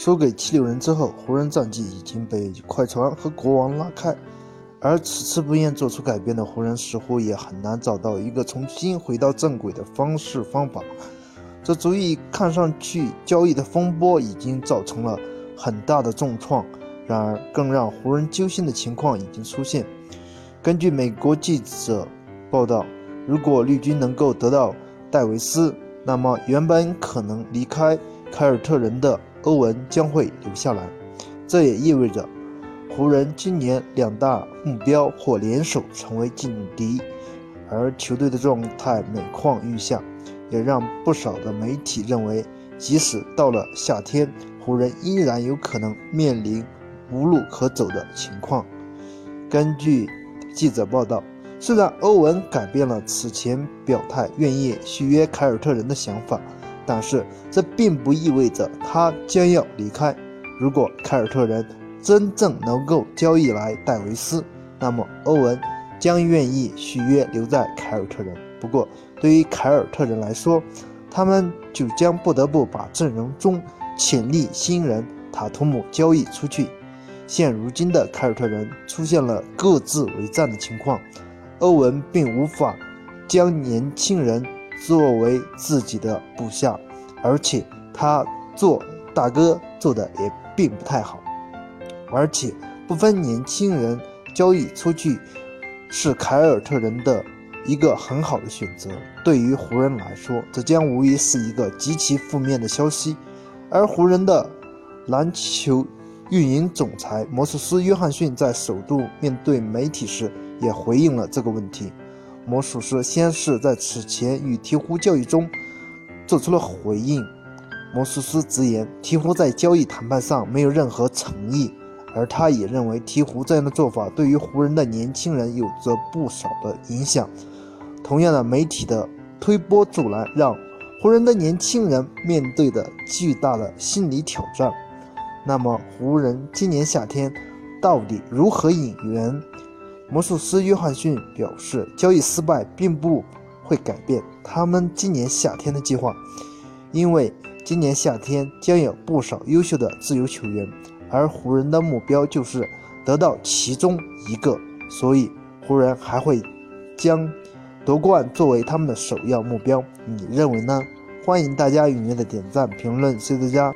输给七六人之后，湖人战绩已经被快船和国王拉开，而此次不愿做出改变的湖人似乎也很难找到一个重新回到正轨的方式方法。这足以看上去交易的风波已经造成了很大的重创。然而，更让湖人揪心的情况已经出现。根据美国记者报道，如果绿军能够得到戴维斯，那么原本可能离开凯尔特人的。欧文将会留下来，这也意味着湖人今年两大目标或联手成为劲敌，而球队的状态每况愈下，也让不少的媒体认为，即使到了夏天，湖人依然有可能面临无路可走的情况。根据记者报道，虽然欧文改变了此前表态愿意续约凯尔特人的想法。但是这并不意味着他将要离开。如果凯尔特人真正能够交易来戴维斯，那么欧文将愿意续约留在凯尔特人。不过，对于凯尔特人来说，他们就将不得不把阵容中潜力新人塔图姆交易出去。现如今的凯尔特人出现了各自为战的情况，欧文并无法将年轻人。作为自己的部下，而且他做大哥做的也并不太好，而且不分年轻人交易出去是凯尔特人的一个很好的选择。对于湖人来说，这将无疑是一个极其负面的消息。而湖人的篮球运营总裁魔术师约翰逊在首度面对媒体时也回应了这个问题。魔术师先是在此前与鹈鹕交易中做出了回应。魔术师直言，鹈鹕在交易谈判上没有任何诚意，而他也认为鹈鹕这样的做法对于湖人的年轻人有着不少的影响。同样的，媒体的推波助澜让湖人的年轻人面对的巨大的心理挑战。那么，湖人今年夏天到底如何引援？魔术师约翰逊表示，交易失败并不会改变他们今年夏天的计划，因为今年夏天将有不少优秀的自由球员，而湖人的目标就是得到其中一个，所以湖人还会将夺冠作为他们的首要目标。你认为呢？欢迎大家踊跃的点赞、评论，谢谢大家。